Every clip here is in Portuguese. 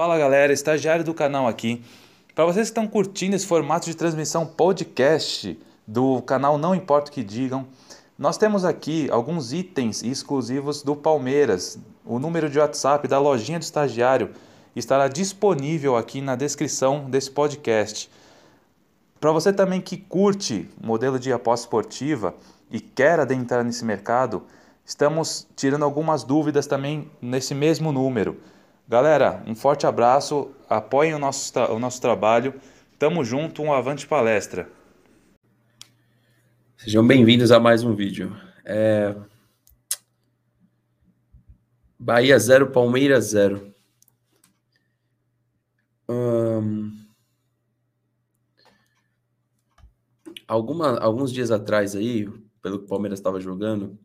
Fala galera, estagiário do canal aqui. Para vocês que estão curtindo esse formato de transmissão podcast do canal Não Importa o que Digam, nós temos aqui alguns itens exclusivos do Palmeiras. O número de WhatsApp da lojinha do estagiário estará disponível aqui na descrição desse podcast. Para você também que curte modelo de aposta esportiva e quer adentrar nesse mercado, estamos tirando algumas dúvidas também nesse mesmo número. Galera, um forte abraço, apoiem o nosso, o nosso trabalho. Tamo junto, um avante palestra. Sejam bem-vindos a mais um vídeo. É... Bahia 0, Palmeiras 0. Hum... Alguma, alguns dias atrás aí, pelo que o Palmeiras estava jogando,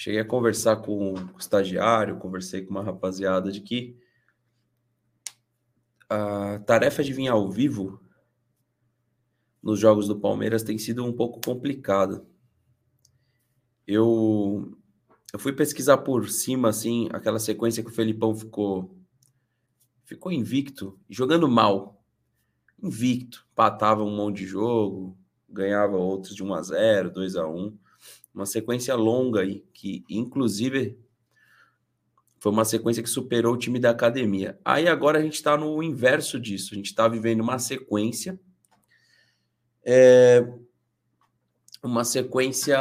cheguei a conversar com o estagiário, conversei com uma rapaziada de que a tarefa de vir ao vivo nos jogos do Palmeiras tem sido um pouco complicada. Eu, eu fui pesquisar por cima, assim, aquela sequência que o Felipão ficou ficou invicto, jogando mal. Invicto, patava um monte de jogo, ganhava outros de 1 a 0, 2 a 1 uma sequência longa aí, que inclusive foi uma sequência que superou o time da academia. Aí agora a gente está no inverso disso, a gente está vivendo uma sequência, é, uma sequência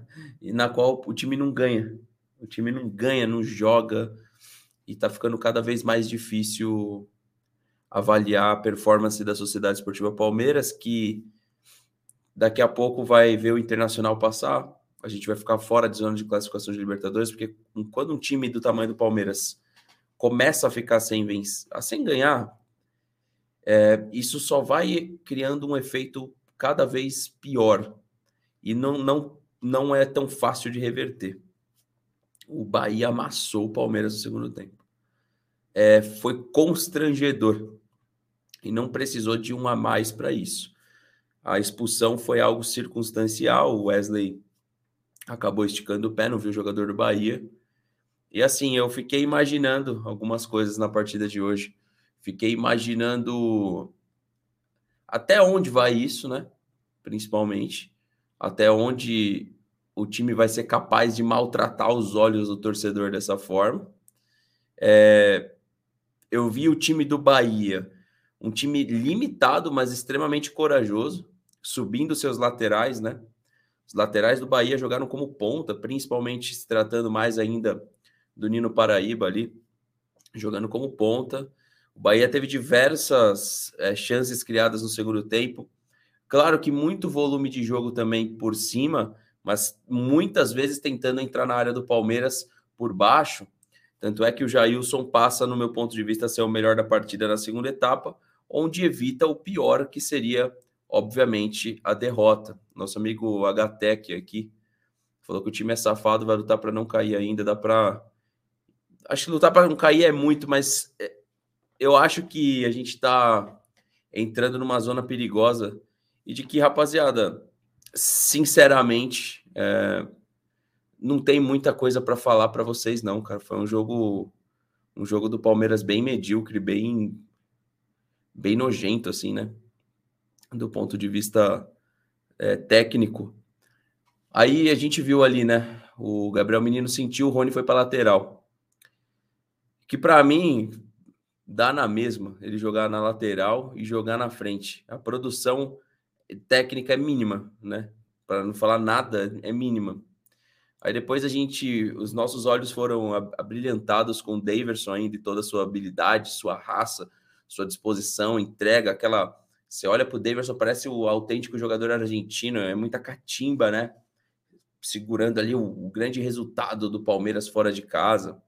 na qual o time não ganha, o time não ganha, não joga, e está ficando cada vez mais difícil avaliar a performance da Sociedade Esportiva Palmeiras, que daqui a pouco vai ver o Internacional passar, a gente vai ficar fora de zona de classificação de Libertadores, porque quando um time do tamanho do Palmeiras começa a ficar sem, sem ganhar, é, isso só vai criando um efeito cada vez pior e não, não, não é tão fácil de reverter. O Bahia amassou o Palmeiras no segundo tempo. É, foi constrangedor e não precisou de um a mais para isso. A expulsão foi algo circunstancial. O Wesley acabou esticando o pé, não viu o jogador do Bahia. E assim, eu fiquei imaginando algumas coisas na partida de hoje. Fiquei imaginando até onde vai isso, né? Principalmente. Até onde o time vai ser capaz de maltratar os olhos do torcedor dessa forma. É... Eu vi o time do Bahia, um time limitado, mas extremamente corajoso, subindo seus laterais, né? Os laterais do Bahia jogaram como ponta, principalmente se tratando mais ainda do Nino Paraíba ali, jogando como ponta. O Bahia teve diversas é, chances criadas no segundo tempo. Claro que muito volume de jogo também por cima, mas muitas vezes tentando entrar na área do Palmeiras por baixo. Tanto é que o Jailson passa, no meu ponto de vista, a ser o melhor da partida na segunda etapa, onde evita o pior, que seria obviamente, a derrota. Nosso amigo HTEC aqui falou que o time é safado, vai lutar para não cair ainda. Dá para. Acho que lutar para não cair é muito, mas é, eu acho que a gente está entrando numa zona perigosa e de que, rapaziada, sinceramente, é, não tem muita coisa para falar para vocês, não, cara. Foi um jogo, um jogo do Palmeiras bem medíocre, bem, bem nojento, assim, né? Do ponto de vista é, técnico. Aí a gente viu ali, né? O Gabriel Menino sentiu, o Rony foi para lateral. Que para mim dá na mesma ele jogar na lateral e jogar na frente. A produção técnica é mínima, né? Para não falar nada, é mínima. Aí depois a gente, os nossos olhos foram abrilhantados com o Daverson ainda e toda a sua habilidade, sua raça, sua disposição, entrega, aquela você olha para o Davidson, parece o autêntico jogador argentino, é muita catimba, né? Segurando ali o, o grande resultado do Palmeiras fora de casa.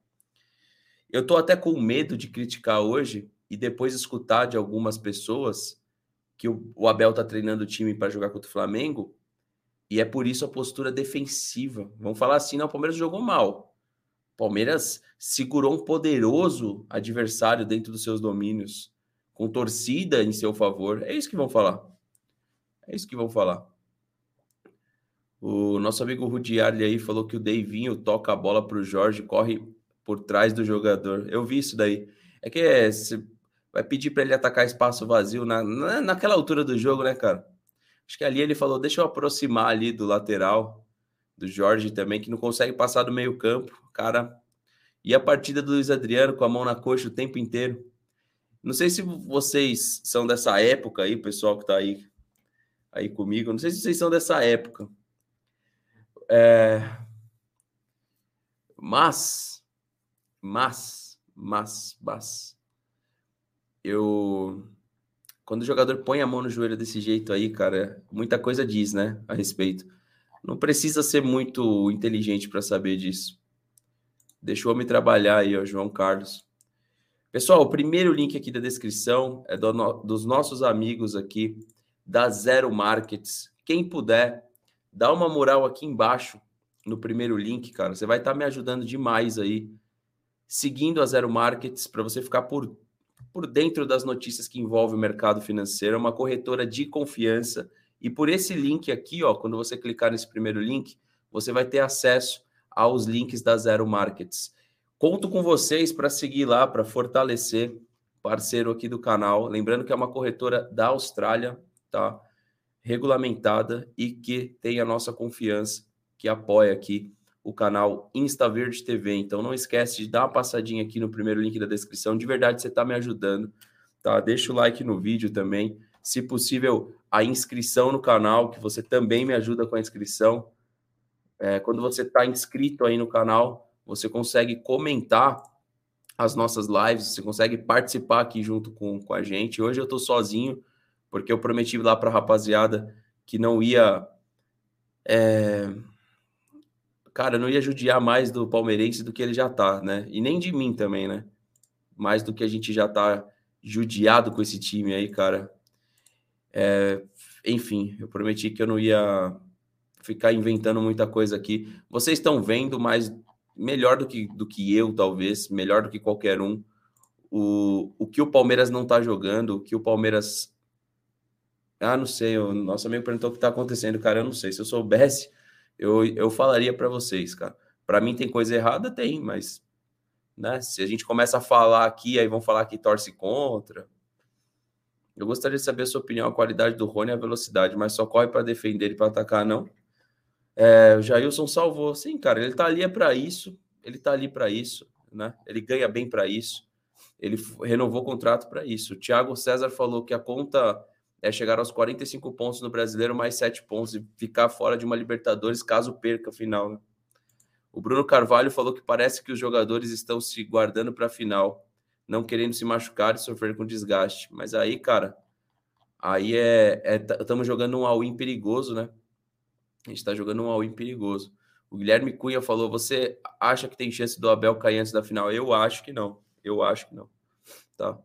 Eu tô até com medo de criticar hoje e depois escutar de algumas pessoas que o, o Abel tá treinando o time para jogar contra o Flamengo e é por isso a postura defensiva. Vamos falar assim, não, o Palmeiras jogou mal. Palmeiras segurou um poderoso adversário dentro dos seus domínios com torcida em seu favor. É isso que vão falar. É isso que vão falar. O nosso amigo Rudiarli aí falou que o Deivinho toca a bola para o Jorge, corre por trás do jogador. Eu vi isso daí. É que é, vai pedir para ele atacar espaço vazio na, na, naquela altura do jogo, né, cara? Acho que ali ele falou: deixa eu aproximar ali do lateral, do Jorge também, que não consegue passar do meio-campo. Cara, e a partida do Luiz Adriano com a mão na coxa o tempo inteiro. Não sei se vocês são dessa época aí, pessoal que tá aí, aí comigo. Não sei se vocês são dessa época. É... Mas, mas, mas, mas, eu quando o jogador põe a mão no joelho desse jeito aí, cara, muita coisa diz, né, a respeito. Não precisa ser muito inteligente para saber disso. Deixa o homem trabalhar aí, ó, João Carlos. Pessoal, o primeiro link aqui da descrição é do dos nossos amigos aqui da Zero Markets. Quem puder, dá uma moral aqui embaixo no primeiro link, cara. Você vai estar tá me ajudando demais aí, seguindo a Zero Markets, para você ficar por por dentro das notícias que envolvem o mercado financeiro, é uma corretora de confiança. E por esse link aqui, ó, quando você clicar nesse primeiro link, você vai ter acesso aos links da Zero Markets. Conto com vocês para seguir lá, para fortalecer parceiro aqui do canal. Lembrando que é uma corretora da Austrália, tá? Regulamentada e que tem a nossa confiança, que apoia aqui o canal InstaVerde TV. Então não esquece de dar uma passadinha aqui no primeiro link da descrição. De verdade, você está me ajudando, tá? Deixa o like no vídeo também. Se possível, a inscrição no canal, que você também me ajuda com a inscrição. É, quando você está inscrito aí no canal, você consegue comentar as nossas lives, você consegue participar aqui junto com, com a gente. Hoje eu estou sozinho, porque eu prometi lá para a rapaziada que não ia. É cara, não ia judiar mais do palmeirense do que ele já tá, né? E nem de mim também, né? Mais do que a gente já tá judiado com esse time aí, cara. É, enfim, eu prometi que eu não ia ficar inventando muita coisa aqui. Vocês estão vendo, mas melhor do que, do que eu, talvez, melhor do que qualquer um, o, o que o Palmeiras não tá jogando, o que o Palmeiras. Ah, não sei, o nosso amigo perguntou o que tá acontecendo, cara. Eu não sei. Se eu soubesse, eu, eu falaria para vocês, cara. Para mim tem coisa errada, tem, mas né, se a gente começa a falar aqui, aí vão falar que torce contra. Eu gostaria de saber a sua opinião, a qualidade do Rony e a velocidade, mas só corre para defender e para atacar, não. É, o Jailson salvou. Sim, cara, ele tá ali é para isso, ele tá ali para isso, né? Ele ganha bem para isso. Ele renovou o contrato para isso. O Thiago César falou que a conta é chegar aos 45 pontos no Brasileiro, mais 7 pontos e ficar fora de uma Libertadores caso perca a final. Né? O Bruno Carvalho falou que parece que os jogadores estão se guardando para a final, não querendo se machucar e sofrer com desgaste. Mas aí, cara, aí é. Estamos é, jogando um all-in perigoso, né? A gente está jogando um all-in perigoso. O Guilherme Cunha falou: você acha que tem chance do Abel cair antes da final? Eu acho que não. Eu acho que não. Tá?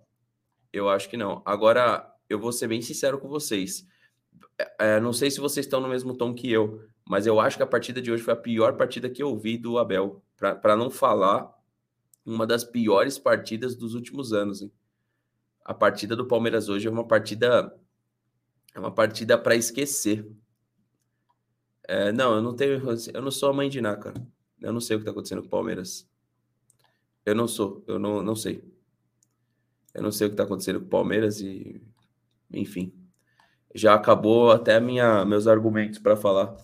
Eu acho que não. Agora, eu vou ser bem sincero com vocês. É, é, não sei se vocês estão no mesmo tom que eu, mas eu acho que a partida de hoje foi a pior partida que eu vi do Abel. Para não falar, uma das piores partidas dos últimos anos. Hein? A partida do Palmeiras hoje é uma partida. É uma partida para esquecer. É, não, eu não tenho. Eu não sou a mãe de Ná, cara. Eu não sei o que está acontecendo com o Palmeiras. Eu não sou, eu não, não sei. Eu não sei o que está acontecendo com o Palmeiras e enfim, já acabou até minha, meus argumentos para falar.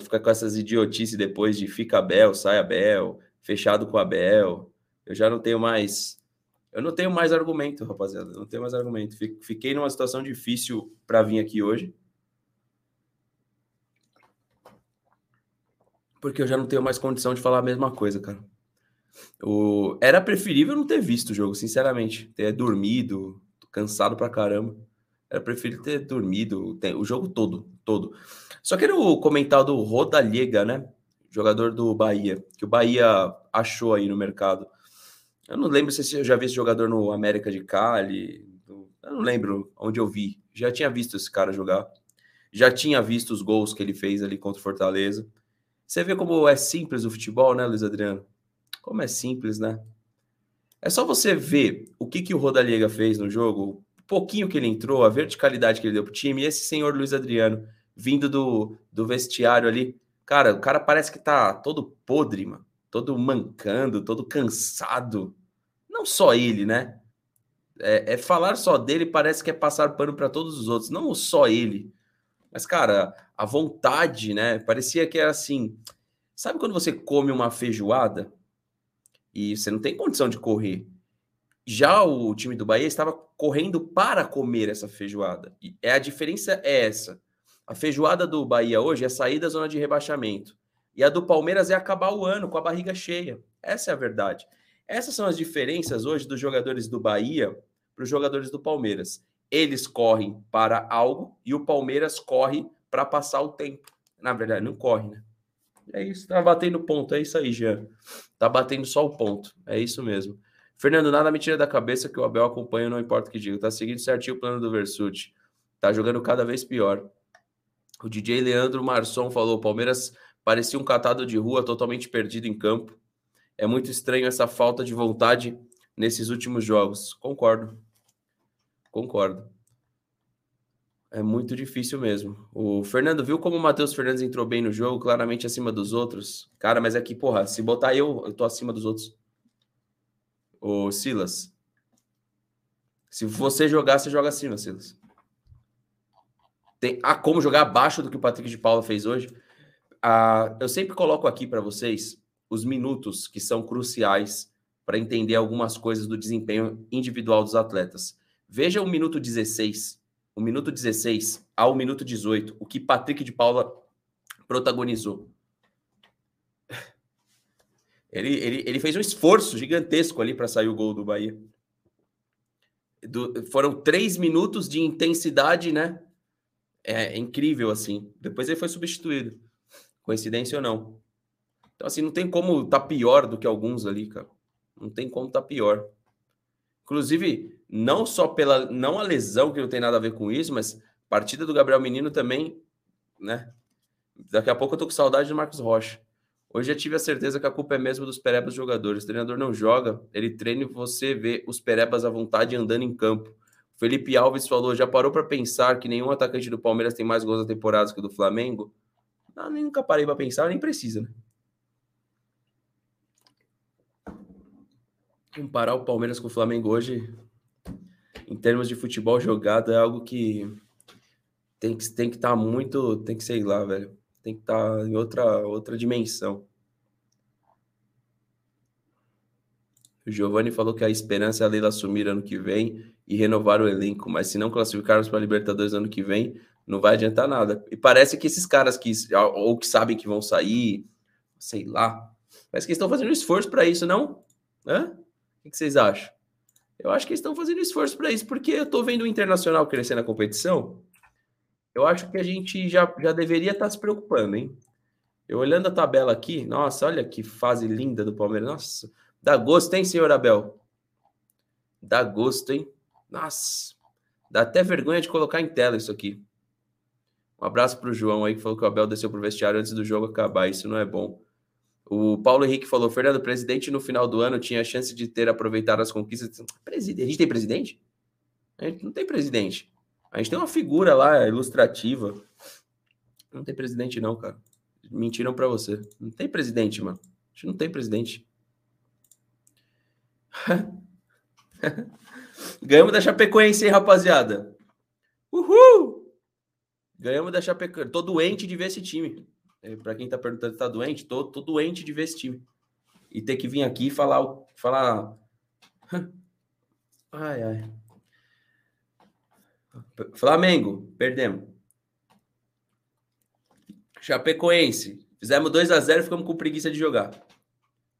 Ficar com essas idiotices depois de fica Abel, sai Abel, fechado com Abel. Eu já não tenho mais. Eu não tenho mais argumento, rapaziada. Não tenho mais argumento. Fiquei numa situação difícil para vir aqui hoje. Porque eu já não tenho mais condição de falar a mesma coisa, cara. O... Era preferível não ter visto o jogo, sinceramente. Ter dormido, cansado pra caramba. Era preferir ter dormido o jogo todo, todo. Só quero comentar do Rodallega, né? Jogador do Bahia, que o Bahia achou aí no mercado. Eu não lembro se eu já vi esse jogador no América de Cali. Eu não lembro onde eu vi. Já tinha visto esse cara jogar. Já tinha visto os gols que ele fez ali contra o Fortaleza. Você vê como é simples o futebol, né, Luiz Adriano? Como é simples, né? É só você ver o que, que o Rodallega fez no jogo, o pouquinho que ele entrou, a verticalidade que ele deu pro time, e esse senhor Luiz Adriano vindo do, do vestiário ali. Cara, o cara parece que tá todo podre, mano. Todo mancando, todo cansado. Não só ele, né? É, é, falar só dele parece que é passar pano para todos os outros, não só ele. Mas, cara, a vontade, né? Parecia que era assim. Sabe quando você come uma feijoada e você não tem condição de correr? Já o time do Bahia estava correndo para comer essa feijoada. E é a diferença é essa. A feijoada do Bahia hoje é sair da zona de rebaixamento. E a do Palmeiras é acabar o ano com a barriga cheia. Essa é a verdade. Essas são as diferenças hoje dos jogadores do Bahia para os jogadores do Palmeiras. Eles correm para algo e o Palmeiras corre para passar o tempo. Na verdade, não corre, né? É isso, tá batendo ponto. É isso aí, Jean. Tá batendo só o ponto. É isso mesmo. Fernando, nada me tira da cabeça que o Abel acompanha, não importa o que diga. Tá seguindo certinho o plano do Versuti. Tá jogando cada vez pior. O DJ Leandro Marçom falou: Palmeiras parecia um catado de rua totalmente perdido em campo. É muito estranho essa falta de vontade nesses últimos jogos. Concordo. Concordo. É muito difícil mesmo. O Fernando viu como o Matheus Fernandes entrou bem no jogo, claramente acima dos outros. Cara, mas aqui, é porra, se botar eu, eu tô acima dos outros. Ô, Silas. Se você jogar, você joga acima, Silas. Tem, ah, como jogar abaixo do que o Patrick de Paula fez hoje? Ah, eu sempre coloco aqui para vocês os minutos que são cruciais para entender algumas coisas do desempenho individual dos atletas. Veja o minuto 16 o minuto 16 ao minuto 18, o que Patrick de Paula protagonizou. Ele, ele, ele fez um esforço gigantesco ali para sair o gol do Bahia. Do, foram três minutos de intensidade, né? É, é incrível, assim. Depois ele foi substituído. Coincidência ou não. Então, assim, não tem como tá pior do que alguns ali, cara. Não tem como tá pior. Inclusive, não só pela não a lesão que não tem nada a ver com isso, mas partida do Gabriel Menino também, né? Daqui a pouco eu tô com saudade do Marcos Rocha. Hoje eu tive a certeza que a culpa é mesmo dos perebas jogadores. O treinador não joga, ele treina e você vê os perebas à vontade andando em campo. Felipe Alves falou: já parou para pensar que nenhum atacante do Palmeiras tem mais gols na temporada que o do Flamengo? Não, nunca parei para pensar, nem precisa, né? Comparar o Palmeiras com o Flamengo hoje em termos de futebol jogado, é algo que tem que tem que estar tá muito, tem que sei lá, velho. Tem que estar tá em outra outra dimensão. O Giovanni falou que a esperança é a Leila assumir ano que vem e renovar o elenco, mas se não classificarmos para a Libertadores ano que vem, não vai adiantar nada. E parece que esses caras que ou que sabem que vão sair, sei lá, parece que estão fazendo esforço para isso, não? Hã? O que vocês acham? Eu acho que eles estão fazendo esforço para isso, porque eu estou vendo o Internacional crescer na competição. Eu acho que a gente já, já deveria estar tá se preocupando, hein? Eu olhando a tabela aqui, nossa, olha que fase linda do Palmeiras. Nossa, dá gosto, hein, senhor Abel? Dá gosto, hein? Nossa, dá até vergonha de colocar em tela isso aqui. Um abraço para o João aí que falou que o Abel desceu para o vestiário antes do jogo acabar. Isso não é bom. O Paulo Henrique falou: Fernando, presidente no final do ano tinha a chance de ter aproveitado as conquistas. Presidente, a gente tem presidente? A gente não tem presidente. A gente tem uma figura lá ilustrativa. Não tem presidente, não, cara. Mentiram para você. Não tem presidente, mano. A gente não tem presidente. Ganhamos da Chapecoense, hein, rapaziada? Uhul! Ganhamos da Chapecoense. Tô doente de ver esse time. É, para quem está perguntando se está doente, tô, tô doente de time. E ter que vir aqui e falar. falar... ai, ai. Flamengo, perdemos. Chapecoense, fizemos 2 a 0 e ficamos com preguiça de jogar.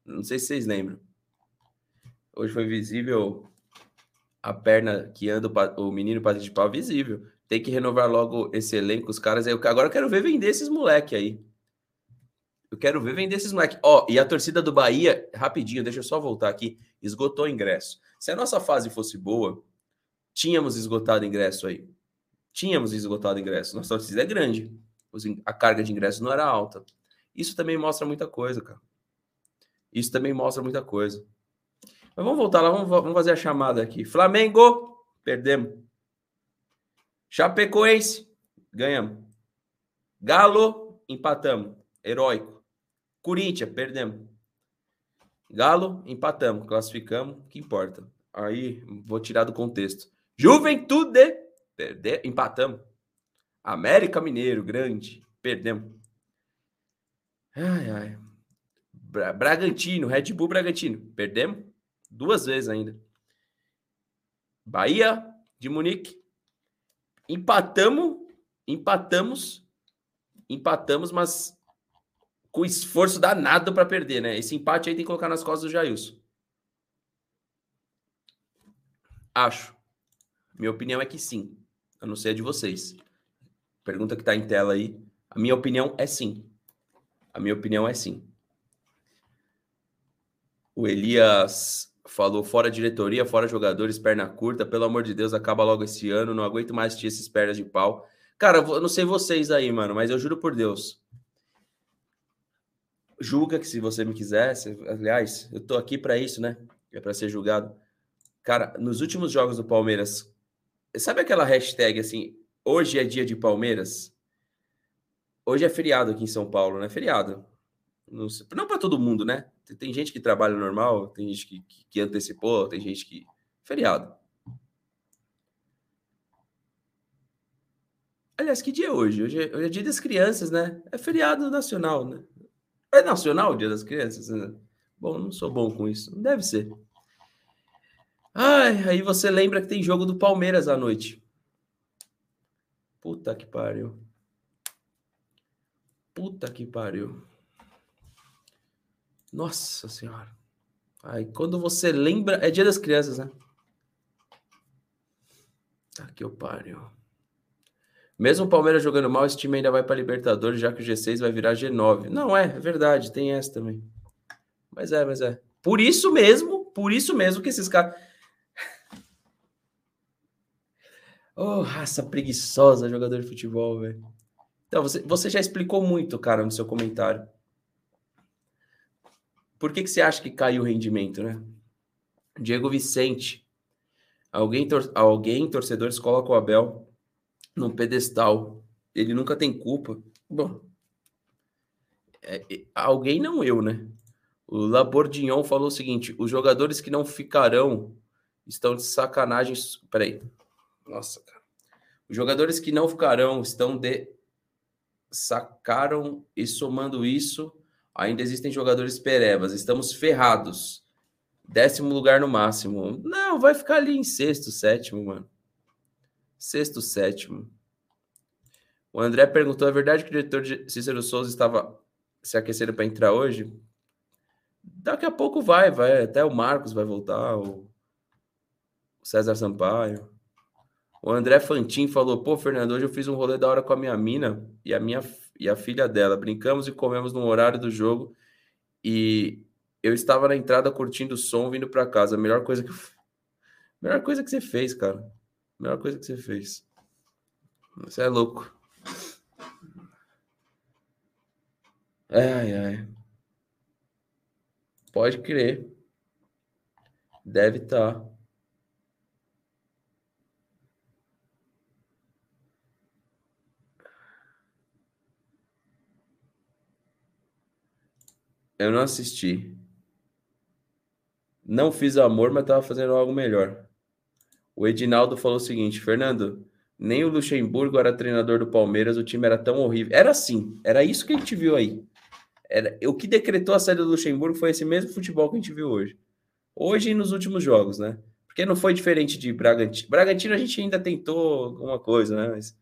Não sei se vocês lembram. Hoje foi visível a perna que anda o menino para de pau visível. Tem que renovar logo esse elenco, os caras. Eu, agora eu quero ver vender esses moleque aí. Eu quero ver vender esses moleques. Ó, oh, e a torcida do Bahia, rapidinho, deixa eu só voltar aqui, esgotou o ingresso. Se a nossa fase fosse boa, tínhamos esgotado ingresso aí. Tínhamos esgotado ingresso. Nossa torcida é grande. A carga de ingresso não era alta. Isso também mostra muita coisa, cara. Isso também mostra muita coisa. Mas vamos voltar lá, vamos, vamos fazer a chamada aqui. Flamengo, perdemos. Chapecoense, ganhamos. Galo, empatamos. Heróico. Corinthians, perdemos. Galo, empatamos, classificamos, que importa. Aí, vou tirar do contexto. Juventude, perder, empatamos. América Mineiro, grande, perdemos. Ai, ai. Bra Bragantino, Red Bull Bragantino, perdemos duas vezes ainda. Bahia de Munique, empatamos, empatamos, empatamos, mas com esforço danado para perder, né? Esse empate aí tem que colocar nas costas do Jailson. Acho. Minha opinião é que sim. A não ser a de vocês. Pergunta que está em tela aí. A minha opinião é sim. A minha opinião é sim. O Elias falou fora diretoria, fora jogadores, perna curta. Pelo amor de Deus, acaba logo esse ano. Não aguento mais assistir esses pernas de pau. Cara, eu não sei vocês aí, mano, mas eu juro por Deus. Julga que se você me quiser, se, aliás, eu tô aqui para isso, né? É para ser julgado. Cara, nos últimos jogos do Palmeiras, sabe aquela hashtag assim, hoje é dia de Palmeiras? Hoje é feriado aqui em São Paulo, né? Feriado. Não, não para todo mundo, né? Tem gente que trabalha normal, tem gente que, que, que antecipou, tem gente que. Feriado. Aliás, que dia é hoje? Hoje é, hoje é dia das crianças, né? É feriado nacional, né? É nacional o dia das crianças? Né? Bom, não sou bom com isso. Deve ser. Ai, aí você lembra que tem jogo do Palmeiras à noite. Puta que pariu. Puta que pariu. Nossa senhora. Aí quando você lembra. É dia das crianças, né? Tá que eu pariu. Mesmo o Palmeiras jogando mal, esse time ainda vai para Libertadores, já que o G6 vai virar G9. Não é, é verdade, tem essa também. Mas é, mas é. Por isso mesmo, por isso mesmo que esses caras. Oh, raça preguiçosa, jogador de futebol, velho. Então, você, você já explicou muito, cara, no seu comentário. Por que, que você acha que caiu o rendimento, né? Diego Vicente. Alguém, tor alguém torcedores coloca o Abel num pedestal. Ele nunca tem culpa. Bom, é, é, alguém não eu, né? O Labordignon falou o seguinte: os jogadores que não ficarão estão de sacanagem. Peraí. Nossa, cara. Os jogadores que não ficarão estão de. Sacaram e somando isso, ainda existem jogadores perebas. Estamos ferrados. Décimo lugar no máximo. Não, vai ficar ali em sexto, sétimo, mano. Sexto, sétimo. O André perguntou: é verdade que o diretor Cícero Souza estava se aquecendo para entrar hoje? Daqui a pouco vai, vai. Até o Marcos vai voltar, o César Sampaio. O André Fantin falou: pô, Fernando, hoje eu fiz um rolê da hora com a minha mina e a minha e a filha dela. Brincamos e comemos no horário do jogo e eu estava na entrada curtindo o som vindo para casa. A melhor coisa que melhor coisa que você fez, cara. Melhor coisa que você fez. Você é louco. Ai, ai. Pode crer. Deve estar. Tá. Eu não assisti. Não fiz amor, mas tava fazendo algo melhor. O Edinaldo falou o seguinte: Fernando, nem o Luxemburgo era treinador do Palmeiras, o time era tão horrível. Era assim, era isso que a gente viu aí. Era, o que decretou a saída do Luxemburgo foi esse mesmo futebol que a gente viu hoje. Hoje e nos últimos jogos, né? Porque não foi diferente de Bragantino. Bragantino a gente ainda tentou alguma coisa, né? Mas,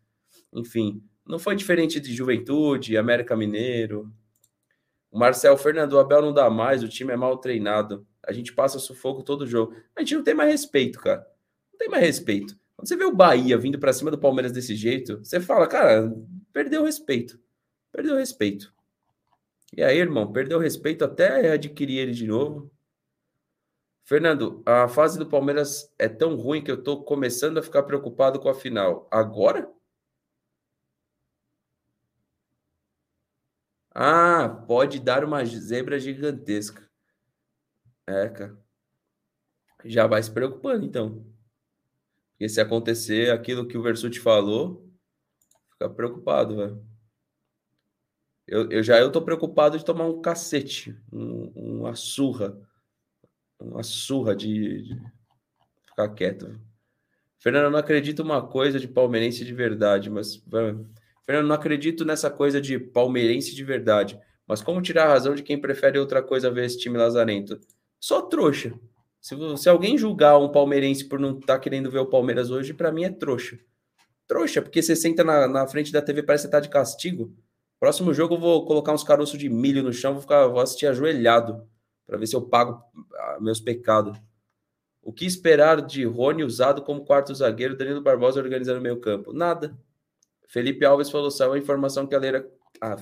enfim, não foi diferente de Juventude, América Mineiro. O Marcel Fernando Abel não dá mais, o time é mal treinado. A gente passa sufoco todo jogo. A gente não tem mais respeito, cara tem mais respeito. Quando você vê o Bahia vindo para cima do Palmeiras desse jeito, você fala, cara, perdeu o respeito. Perdeu o respeito. E aí, irmão, perdeu o respeito até adquirir ele de novo. Fernando, a fase do Palmeiras é tão ruim que eu tô começando a ficar preocupado com a final. Agora? Ah, pode dar uma zebra gigantesca. É, cara. Já vai se preocupando, então. Porque se acontecer aquilo que o Versuti falou, fica preocupado, velho. Eu, eu já eu tô preocupado de tomar um cacete, um, uma surra uma surra de, de ficar quieto. Fernando, não acredito uma coisa de palmeirense de verdade, mas. Fernando, não acredito nessa coisa de palmeirense de verdade. Mas como tirar a razão de quem prefere outra coisa ver esse time lazarento? Só trouxa. Se, se alguém julgar um palmeirense por não estar tá querendo ver o Palmeiras hoje, para mim é trouxa. Trouxa, porque você senta na, na frente da TV parece que tá de castigo. Próximo jogo eu vou colocar uns caroços de milho no chão, vou, ficar, vou assistir ajoelhado para ver se eu pago ah, meus pecados. O que esperar de Rony usado como quarto zagueiro, Danilo Barbosa organizando o meio campo? Nada. Felipe Alves falou, saiu a informação que a Leira... Ah,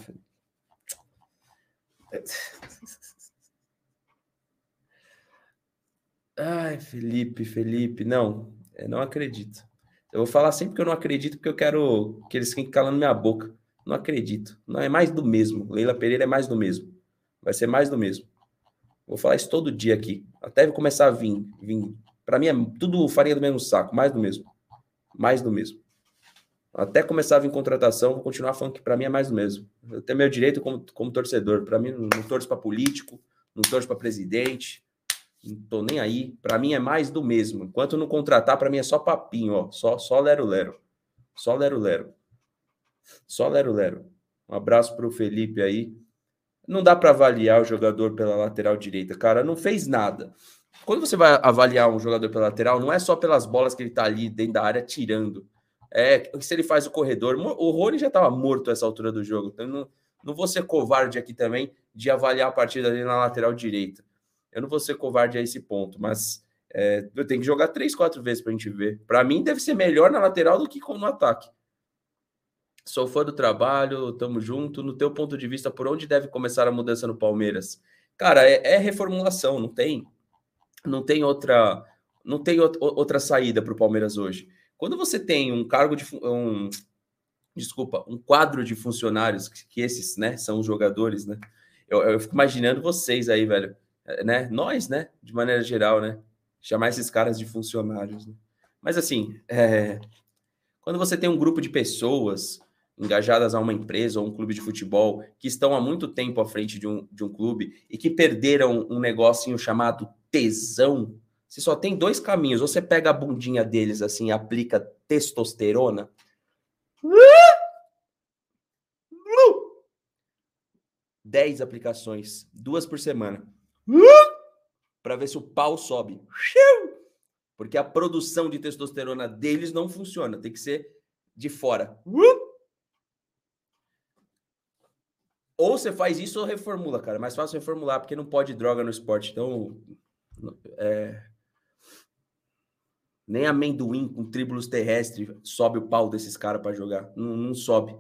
Ai, Felipe, Felipe, não, eu não acredito. Eu vou falar sempre que eu não acredito, porque eu quero que eles fiquem calando minha boca. Não acredito. Não é mais do mesmo. Leila Pereira é mais do mesmo. Vai ser mais do mesmo. Vou falar isso todo dia aqui. Até começar a vir. vir. Para mim é tudo farinha do mesmo saco. Mais do mesmo. Mais do mesmo. Até começar a vir contratação, vou continuar falando que para mim é mais do mesmo. Eu tenho meu direito como, como torcedor. Para mim, não torço para político, não torço para presidente. Não tô nem aí. Para mim é mais do mesmo. Enquanto não contratar, para mim é só papinho, ó. Só, só lero-lero. Só lero-lero. Só lero-lero. Um abraço para o Felipe aí. Não dá para avaliar o jogador pela lateral direita, cara. Não fez nada. Quando você vai avaliar um jogador pela lateral, não é só pelas bolas que ele tá ali dentro da área tirando. É se ele faz o corredor. O Rony já estava morto essa altura do jogo. Então não, não vou ser covarde aqui também de avaliar a partida dele na lateral direita. Eu não vou ser covarde a esse ponto, mas é, eu tenho que jogar três, quatro vezes para a gente ver. Para mim, deve ser melhor na lateral do que no ataque. Sou fã do trabalho, tamo junto. No teu ponto de vista, por onde deve começar a mudança no Palmeiras? Cara, é, é reformulação, não tem, não tem outra, não tem outra saída para o Palmeiras hoje. Quando você tem um cargo de um, desculpa, um quadro de funcionários que, que esses, né, são os jogadores, né? Eu, eu fico imaginando vocês aí, velho, né? Nós, né, de maneira geral, né? Chamar esses caras de funcionários. Né? Mas assim, é... quando você tem um grupo de pessoas engajadas a uma empresa ou um clube de futebol que estão há muito tempo à frente de um, de um clube e que perderam um negocinho chamado tesão, você só tem dois caminhos. Você pega a bundinha deles assim e aplica testosterona. Dez aplicações, duas por semana. Para ver se o pau sobe. Porque a produção de testosterona deles não funciona. Tem que ser de fora. Ou você faz isso ou reformula, cara. É mais fácil reformular, porque não pode droga no esporte. Então, é... nem amendoim com tríbulos terrestres sobe o pau desses caras para jogar. Não, não, sobe.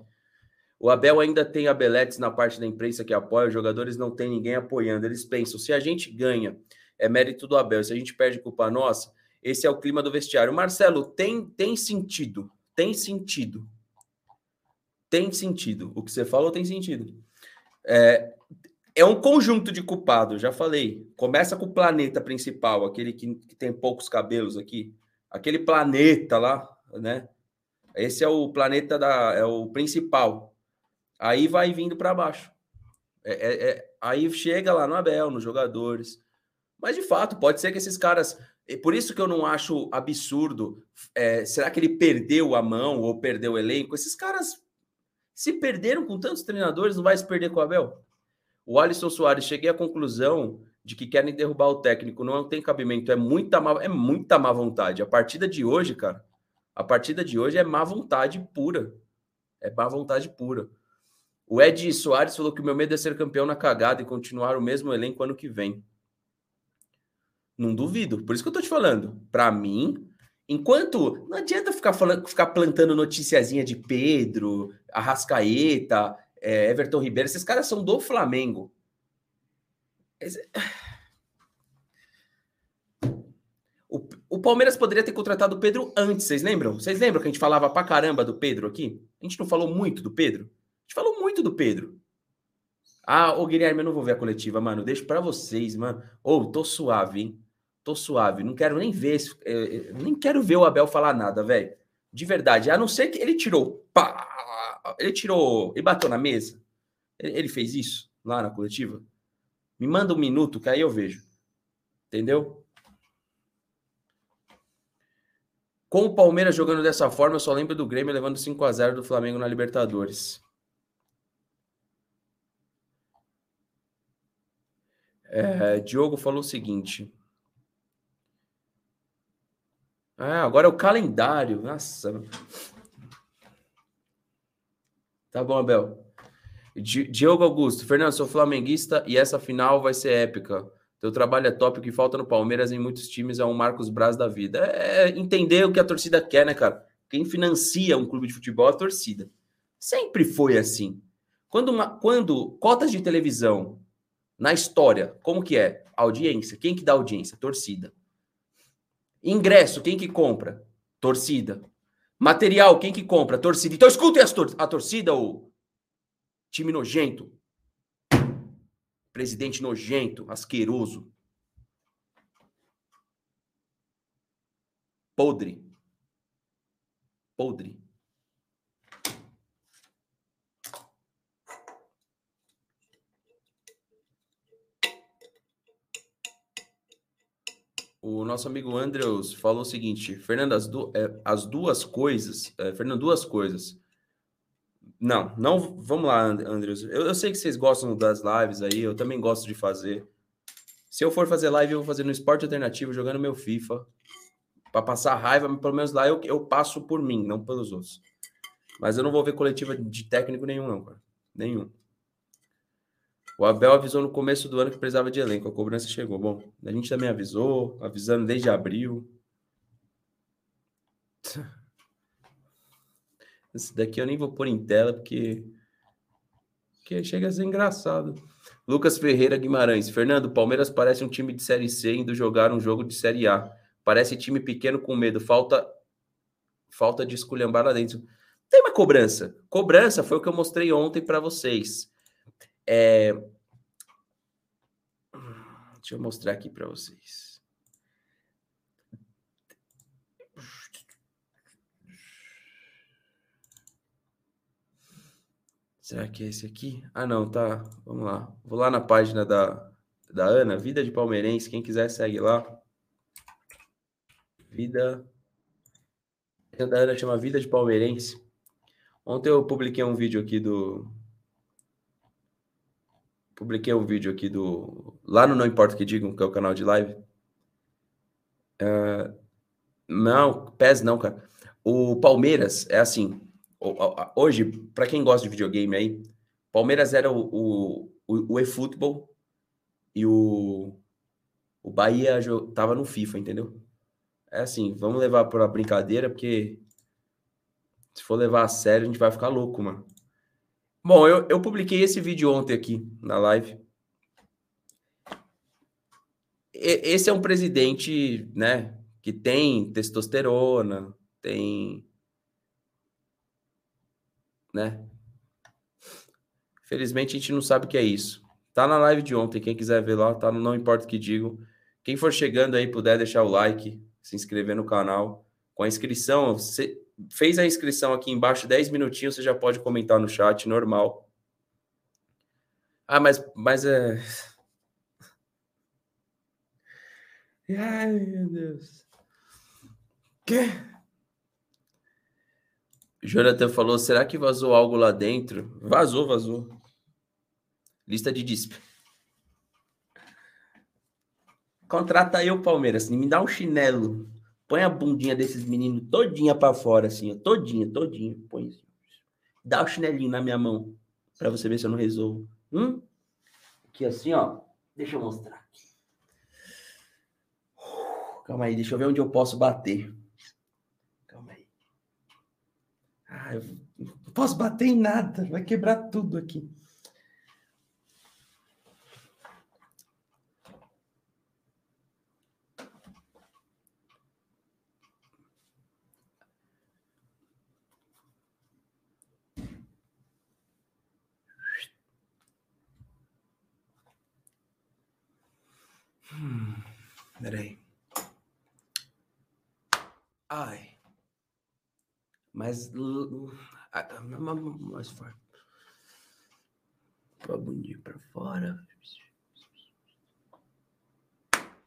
O Abel ainda tem abeletes na parte da imprensa que apoia, os jogadores não tem ninguém apoiando. Eles pensam, se a gente ganha, é mérito do Abel. Se a gente perde culpa nossa, esse é o clima do vestiário. Marcelo, tem, tem sentido. Tem sentido. Tem sentido. O que você falou tem sentido. É, é um conjunto de culpados, já falei. Começa com o planeta principal, aquele que, que tem poucos cabelos aqui. Aquele planeta lá, né? Esse é o planeta da. É o principal. Aí vai vindo para baixo. É, é, é, aí chega lá no Abel, nos jogadores. Mas de fato, pode ser que esses caras. Por isso que eu não acho absurdo. É, será que ele perdeu a mão ou perdeu o elenco? Esses caras se perderam com tantos treinadores, não vai se perder com o Abel? O Alisson Soares, cheguei à conclusão de que querem derrubar o técnico, não tem cabimento, é muita má, é muita má vontade. A partida de hoje, cara, a partida de hoje é má vontade pura. É má vontade pura. O Ed Soares falou que o meu medo é ser campeão na cagada e continuar o mesmo elenco ano que vem. Não duvido. Por isso que eu tô te falando. Para mim, Enquanto não adianta ficar falando, ficar plantando noticiazinha de Pedro, Arrascaeta, é, Everton Ribeiro, esses caras são do Flamengo. Esse... O, o, Palmeiras poderia ter contratado o Pedro antes, vocês lembram? Vocês lembram que a gente falava pra caramba do Pedro aqui? A gente não falou muito do Pedro? Gente falou muito do Pedro. Ah, ô Guilherme, eu não vou ver a coletiva, mano. Deixo para vocês, mano. Ô, oh, tô suave, hein? tô suave, não quero nem ver, nem quero ver o Abel falar nada, velho. De verdade, a não ser que ele tirou, pá, ele tirou e bateu na mesa. Ele, ele, fez isso lá na coletiva. Me manda um minuto que aí eu vejo. Entendeu? Com o Palmeiras jogando dessa forma, eu só lembro do Grêmio levando 5 a 0 do Flamengo na Libertadores. É, Diogo falou o seguinte. Ah, agora é o calendário. Nossa. Tá bom, Abel. Diogo Augusto. Fernando, sou flamenguista e essa final vai ser épica. Teu trabalho é top, o que falta no Palmeiras em muitos times é um Marcos Braz da vida. É entender o que a torcida quer, né, cara? Quem financia um clube de futebol é a torcida. Sempre foi assim. Quando, uma, quando cotas de televisão na história, como que é? Audiência. Quem que dá audiência? Torcida. Ingresso, quem que compra? Torcida. Material, quem que compra? Torcida. Então escutem tor a torcida, o time nojento. Presidente nojento, asqueroso. Podre. Podre. O nosso amigo Andrews falou o seguinte: Fernando, as, du é, as duas coisas. É, Fernando, duas coisas. Não, não. Vamos lá, Andrews. Eu, eu, sei que vocês gostam das lives aí, eu também gosto de fazer. Se eu for fazer live, eu vou fazer no esporte alternativo, jogando meu FIFA. Para passar raiva, pelo menos lá eu, eu passo por mim, não pelos outros. Mas eu não vou ver coletiva de técnico nenhum, não, cara. Nenhum. O Abel avisou no começo do ano que precisava de elenco. A cobrança chegou. Bom, a gente também avisou, avisando desde abril. Esse daqui eu nem vou pôr em tela porque, porque chega a ser engraçado. Lucas Ferreira Guimarães. Fernando, Palmeiras parece um time de Série C indo jogar um jogo de Série A. Parece time pequeno com medo. Falta falta de esculhambar lá dentro. Tem uma cobrança. Cobrança foi o que eu mostrei ontem para vocês. É... Deixa eu mostrar aqui para vocês. Será que é esse aqui? Ah, não, tá. Vamos lá. Vou lá na página da, da Ana, Vida de Palmeirense. Quem quiser, segue lá. Vida. A da Ana chama Vida de Palmeirense. Ontem eu publiquei um vídeo aqui do, publiquei um vídeo aqui do. Lá no Não Importa o que Digam, que é o canal de live. Uh, não, PES não, cara. O Palmeiras é assim. Hoje, para quem gosta de videogame aí, Palmeiras era o, o, o, o eFootball e o, o Bahia tava no FIFA, entendeu? É assim, vamos levar para brincadeira, porque se for levar a sério, a gente vai ficar louco, mano. Bom, eu, eu publiquei esse vídeo ontem aqui na live. E, esse é um presidente, né, que tem testosterona, tem, né? Felizmente a gente não sabe o que é isso. Tá na live de ontem, quem quiser ver lá, tá no Não Importa o que digo. Quem for chegando aí, puder deixar o like, se inscrever no canal. Com a inscrição, você fez a inscrição aqui embaixo, 10 minutinhos, você já pode comentar no chat, normal. Ah, mas, mas é. Ai, meu Deus. Que? Jonathan falou: será que vazou algo lá dentro? Vazou, vazou. Lista de disp. Contrata eu, Palmeiras. Me dá um chinelo. Põe a bundinha desses meninos todinha para fora, assim, ó, todinha, todinha. Põe assim. Dá o chinelinho na minha mão, para você ver se eu não resolvo. Hum? Aqui assim, ó. Deixa eu mostrar aqui. Calma aí, deixa eu ver onde eu posso bater. Calma aí. Ah, eu não posso bater em nada, vai quebrar tudo aqui. Hum, peraí. Ai. Mas. Mais forte. Põe a bundinha pra fora.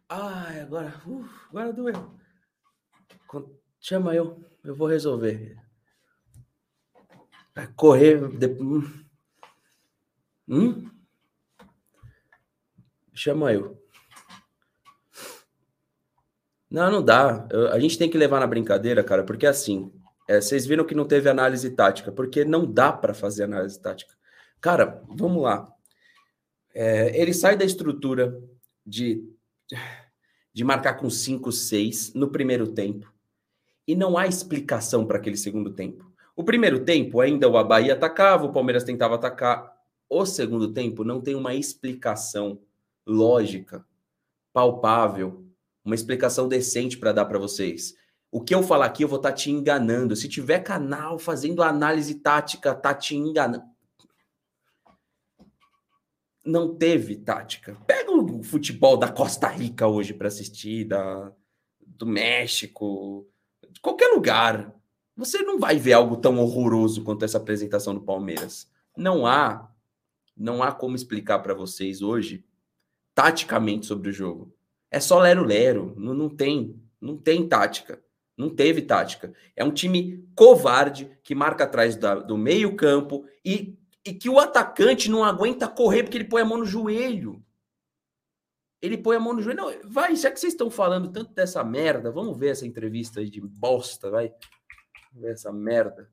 Ai, agora. Uh, agora doeu. Chama eu, eu vou resolver. Vai correr. De... Hum? hum? Chama eu. Não, não dá. Eu, a gente tem que levar na brincadeira, cara, porque assim, é, vocês viram que não teve análise tática, porque não dá para fazer análise tática. Cara, vamos lá. É, ele sai da estrutura de, de marcar com 5, 6 no primeiro tempo. E não há explicação para aquele segundo tempo. O primeiro tempo, ainda o Bahia atacava, o Palmeiras tentava atacar. O segundo tempo não tem uma explicação lógica, palpável, uma explicação decente para dar para vocês. O que eu falar aqui, eu vou estar tá te enganando. Se tiver canal fazendo análise tática, tá te enganando. Não teve tática. Pega o futebol da Costa Rica hoje para assistir, da, do México, de qualquer lugar. Você não vai ver algo tão horroroso quanto essa apresentação do Palmeiras. Não há, não há como explicar para vocês hoje taticamente sobre o jogo. É só lero-lero, não, não tem, não tem tática. Não teve tática. É um time covarde que marca atrás da, do meio-campo e, e que o atacante não aguenta correr porque ele põe a mão no joelho. Ele põe a mão no joelho. Não, vai, já que vocês estão falando tanto dessa merda, vamos ver essa entrevista aí de bosta, vai. Vamos ver essa merda.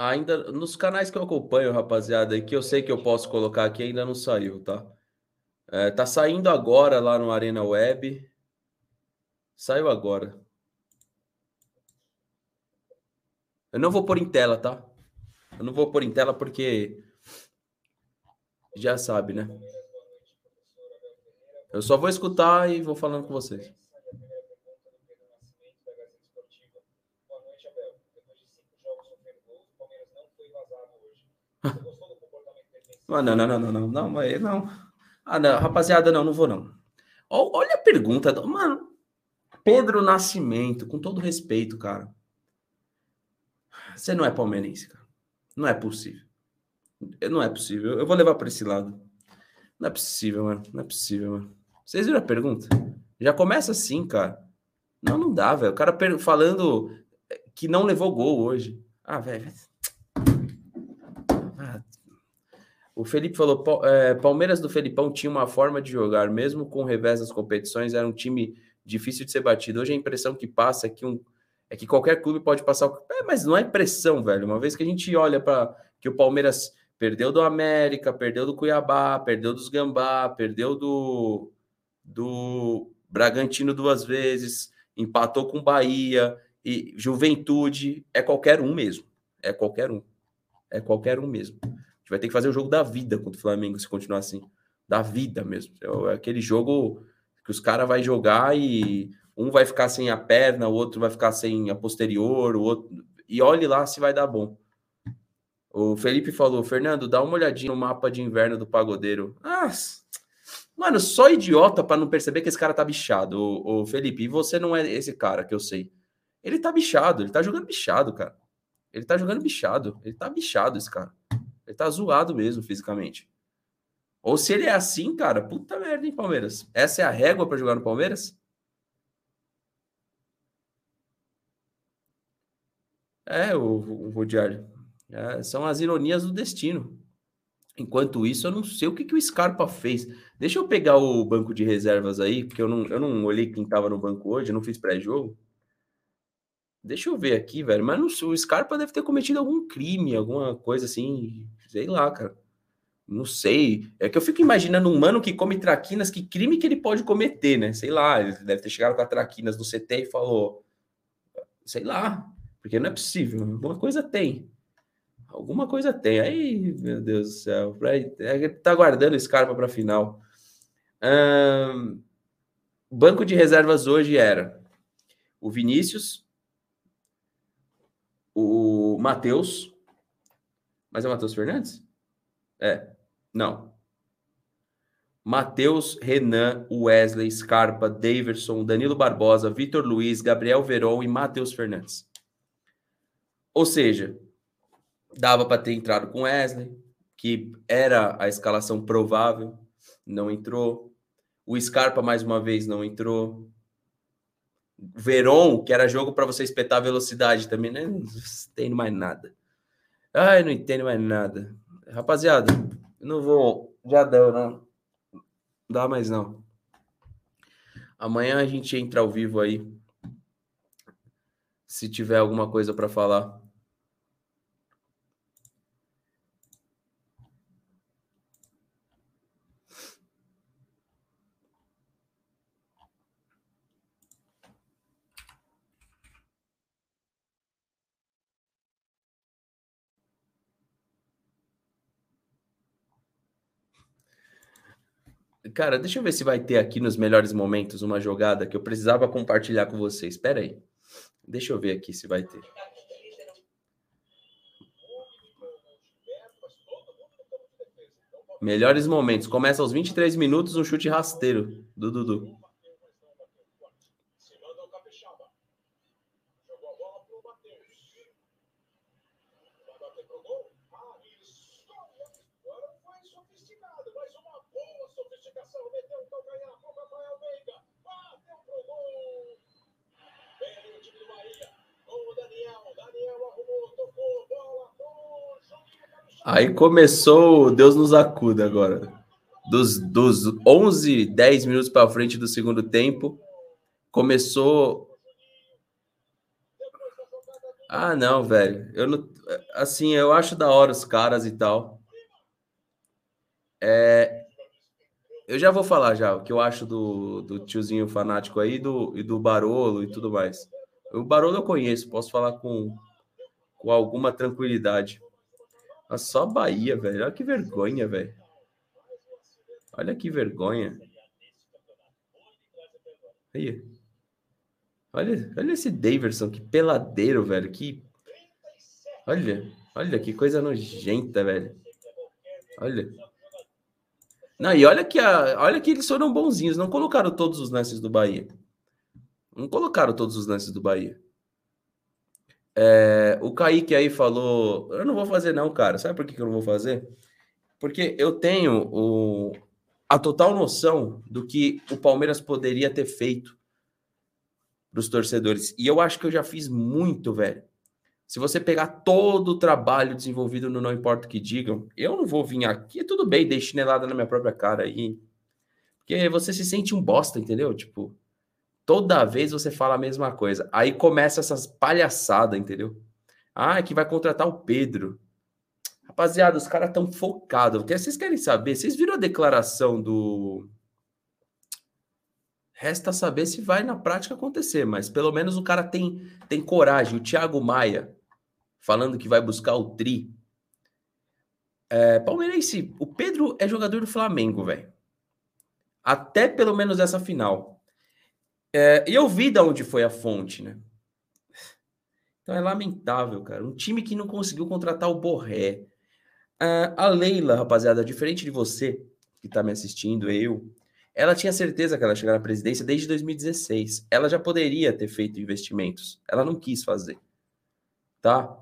Ainda nos canais que eu acompanho, rapaziada, que eu sei que eu posso colocar aqui, ainda não saiu, tá? É, tá saindo agora lá no Arena Web. Saiu agora. Eu não vou pôr em tela, tá? Eu não vou pôr em tela porque já sabe, né? Eu só vou escutar e vou falando com vocês. Não, não, não, não, não, não, não, não. Ah, não, rapaziada, não, não vou não. Olha a pergunta, mano. Pedro Nascimento, com todo respeito, cara. Você não é palmeirense, cara. Não é possível. Não é possível. Eu vou levar para esse lado. Não é possível, mano. Não é possível, mano. Vocês viram a pergunta? Já começa assim, cara. Não, não dá, velho. O cara falando que não levou gol hoje. Ah, velho. O Felipe falou: é, Palmeiras do Felipão tinha uma forma de jogar, mesmo com o revés das competições, era um time difícil de ser batido. Hoje a impressão que passa é que, um, é que qualquer clube pode passar. É, mas não é pressão, velho. Uma vez que a gente olha para que o Palmeiras perdeu do América, perdeu do Cuiabá, perdeu dos Gambá, perdeu do, do Bragantino duas vezes, empatou com Bahia e Juventude, é qualquer um mesmo. É qualquer um. É qualquer um mesmo vai ter que fazer o jogo da vida contra o Flamengo se continuar assim. Da vida mesmo. É, é aquele jogo que os caras vão jogar e um vai ficar sem a perna, o outro vai ficar sem a posterior, o outro. E olhe lá se vai dar bom. O Felipe falou, Fernando, dá uma olhadinha no mapa de inverno do pagodeiro. Ah, mano, só idiota para não perceber que esse cara tá bichado. O, o Felipe, e você não é esse cara que eu sei. Ele tá bichado, ele tá jogando bichado, cara. Ele tá jogando bichado. Ele tá bichado, esse cara. Ele tá zoado mesmo fisicamente. Ou se ele é assim, cara, puta merda, hein, Palmeiras? Essa é a régua para jogar no Palmeiras? É, o, o Rodiário. É, são as ironias do destino. Enquanto isso, eu não sei o que, que o Scarpa fez. Deixa eu pegar o banco de reservas aí, porque eu não, eu não olhei quem tava no banco hoje, eu não fiz pré-jogo. Deixa eu ver aqui, velho. Mas não, o Scarpa deve ter cometido algum crime, alguma coisa assim Sei lá, cara. Não sei. É que eu fico imaginando um mano que come traquinas, que crime que ele pode cometer, né? Sei lá, ele deve ter chegado com a traquinas no CT e falou. Sei lá, porque não é possível. Alguma coisa tem. Alguma coisa tem. Aí, meu Deus do céu. É, tá guardando esse cara para final. Banco de reservas hoje era o Vinícius, o Matheus, mas é Matheus Fernandes? É. Não. Matheus, Renan, Wesley, Scarpa, Daverson, Danilo Barbosa, Vitor Luiz, Gabriel Veron e Matheus Fernandes. Ou seja, dava para ter entrado com Wesley, que era a escalação provável, não entrou. O Scarpa, mais uma vez, não entrou. Veron, que era jogo para você espetar velocidade também, né? Não tem mais nada. Ai, não entendo mais nada. Rapaziada, não vou. Já deu, não. Não dá mais não. Amanhã a gente entra ao vivo aí. Se tiver alguma coisa para falar. Cara, deixa eu ver se vai ter aqui nos melhores momentos uma jogada que eu precisava compartilhar com vocês. Espera aí. Deixa eu ver aqui se vai ter. Melhores momentos. Começa aos 23 minutos, um chute rasteiro do Dudu. Aí começou, Deus nos acuda agora. Dos, dos 11, 10 minutos para frente do segundo tempo, começou. Ah, não, velho. Eu não, assim, eu acho da hora os caras e tal. É, eu já vou falar já o que eu acho do, do tiozinho fanático aí do, e do Barolo e tudo mais. O Barolo eu conheço, posso falar com, com alguma tranquilidade. Mas só Bahia, velho. Olha que vergonha, velho. Olha que vergonha. Aí. Olha, olha esse Daverson, que peladeiro, velho. Que. Olha, olha que coisa nojenta, velho. Olha. Não, e olha que, a, olha que eles foram bonzinhos, não colocaram todos os lances do Bahia. Não colocaram todos os lances do Bahia. É, o Kaique aí falou: Eu não vou fazer, não, cara. Sabe por que eu não vou fazer? Porque eu tenho o, a total noção do que o Palmeiras poderia ter feito para os torcedores. E eu acho que eu já fiz muito, velho. Se você pegar todo o trabalho desenvolvido no Não Importa o que Digam, eu não vou vir aqui, tudo bem, dei chinelada na minha própria cara aí. Porque você se sente um bosta, entendeu? Tipo, Toda vez você fala a mesma coisa. Aí começa essas palhaçadas, entendeu? Ah, que vai contratar o Pedro. Rapaziada, os caras estão focados. Vocês querem saber? Vocês viram a declaração do. Resta saber se vai na prática acontecer, mas pelo menos o cara tem, tem coragem. O Thiago Maia falando que vai buscar o Tri. É, palmeirense, o Pedro é jogador do Flamengo, velho. Até pelo menos essa final. É, e eu vi de onde foi a fonte, né? Então é lamentável, cara. Um time que não conseguiu contratar o Borré. A Leila, rapaziada, diferente de você que está me assistindo, eu, ela tinha certeza que ela ia chegar na presidência desde 2016. Ela já poderia ter feito investimentos. Ela não quis fazer. Tá?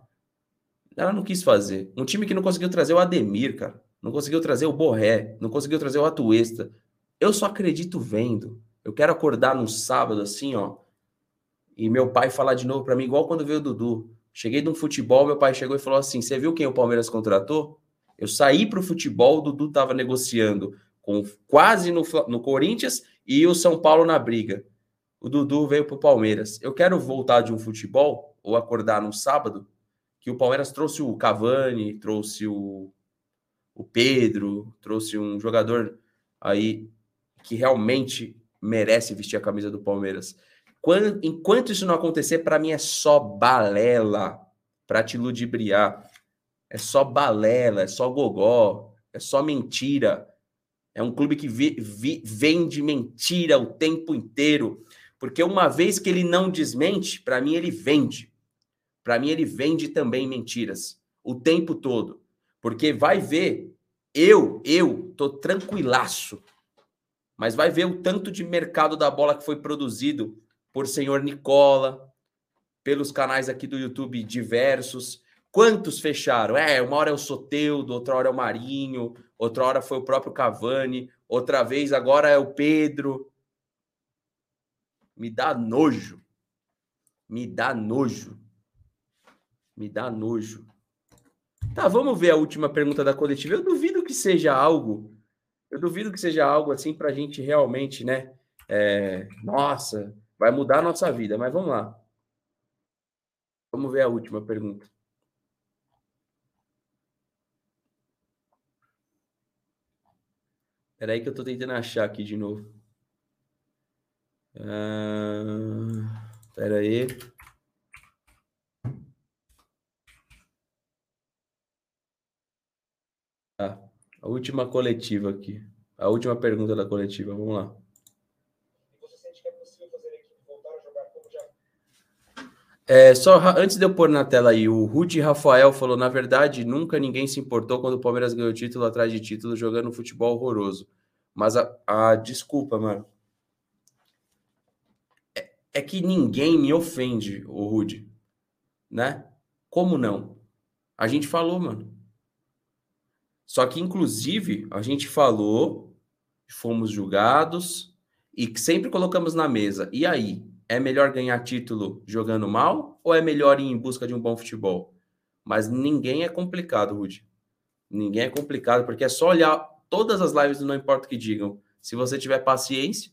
Ela não quis fazer. Um time que não conseguiu trazer o Ademir, cara. Não conseguiu trazer o Borré. Não conseguiu trazer o Atuesta. Eu só acredito vendo. Eu quero acordar num sábado assim, ó, e meu pai falar de novo para mim, igual quando veio o Dudu. Cheguei de um futebol, meu pai chegou e falou assim: Você viu quem o Palmeiras contratou? Eu saí para o futebol, o Dudu estava negociando com quase no, no Corinthians e o São Paulo na briga. O Dudu veio para o Palmeiras. Eu quero voltar de um futebol, ou acordar num sábado, que o Palmeiras trouxe o Cavani, trouxe o, o Pedro, trouxe um jogador aí que realmente merece vestir a camisa do Palmeiras. Quando, enquanto isso não acontecer, para mim é só balela para te ludibriar. É só balela, é só gogó, é só mentira. É um clube que vi, vi, vende mentira o tempo inteiro. Porque uma vez que ele não desmente, para mim ele vende. Para mim ele vende também mentiras o tempo todo. Porque vai ver, eu, eu tô tranquilaço Mas vai ver o tanto de mercado da bola que foi produzido por senhor Nicola, pelos canais aqui do YouTube diversos. Quantos fecharam? É, uma hora é o Soteudo, outra hora é o Marinho, outra hora foi o próprio Cavani, outra vez agora é o Pedro. Me dá nojo. Me dá nojo. Me dá nojo. Tá, vamos ver a última pergunta da coletiva. Eu duvido que seja algo. Eu duvido que seja algo assim para a gente realmente, né? É, nossa, vai mudar a nossa vida. Mas vamos lá. Vamos ver a última pergunta. Espera aí que eu estou tentando achar aqui de novo. Uh, espera aí. Ah, a última coletiva aqui. A última pergunta da coletiva. Vamos lá. É, só antes de eu pôr na tela aí, o Rudy Rafael falou: na verdade, nunca ninguém se importou quando o Palmeiras ganhou título atrás de título jogando futebol horroroso. Mas a, a desculpa, mano. É, é, que ninguém me ofende, o Rudy. Né? Como não? A gente falou, mano. Só que, inclusive, a gente falou, fomos julgados e sempre colocamos na mesa. E aí? é melhor ganhar título jogando mal ou é melhor ir em busca de um bom futebol? Mas ninguém é complicado, Rudy. Ninguém é complicado, porque é só olhar todas as lives Não Importa o que digam. Se você tiver paciência,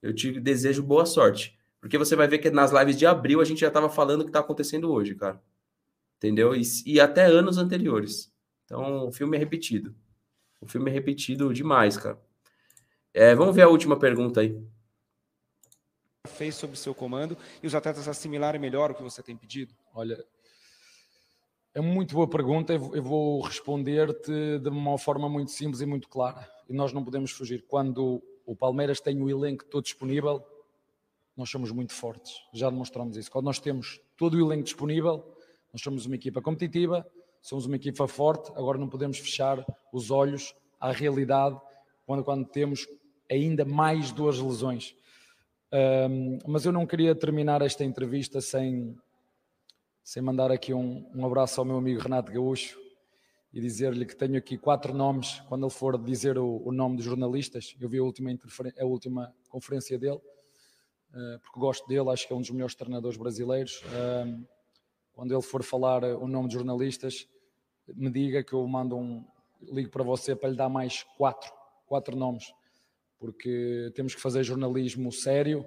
eu te desejo boa sorte. Porque você vai ver que nas lives de abril a gente já estava falando o que está acontecendo hoje, cara. Entendeu? E, e até anos anteriores. Então, o filme é repetido. O filme é repetido demais, cara. É, vamos ver a última pergunta aí fez sob seu comando e os atletas assimilarem melhor o que você tem pedido? Olha, é muito boa pergunta. Eu vou responder-te de uma forma muito simples e muito clara. E nós não podemos fugir. Quando o Palmeiras tem o elenco todo disponível, nós somos muito fortes. Já demonstramos isso. Quando nós temos todo o elenco disponível, nós somos uma equipa competitiva, somos uma equipa forte. Agora não podemos fechar os olhos à realidade quando, quando temos ainda mais duas lesões. Um, mas eu não queria terminar esta entrevista sem, sem mandar aqui um, um abraço ao meu amigo Renato Gaúcho e dizer-lhe que tenho aqui quatro nomes. Quando ele for dizer o, o nome dos jornalistas, eu vi a última, a última conferência dele, uh, porque gosto dele, acho que é um dos melhores treinadores brasileiros. Uh, quando ele for falar o nome dos jornalistas, me diga que eu mando um. Ligo para você para lhe dar mais quatro, quatro nomes porque temos que fazer jornalismo sério,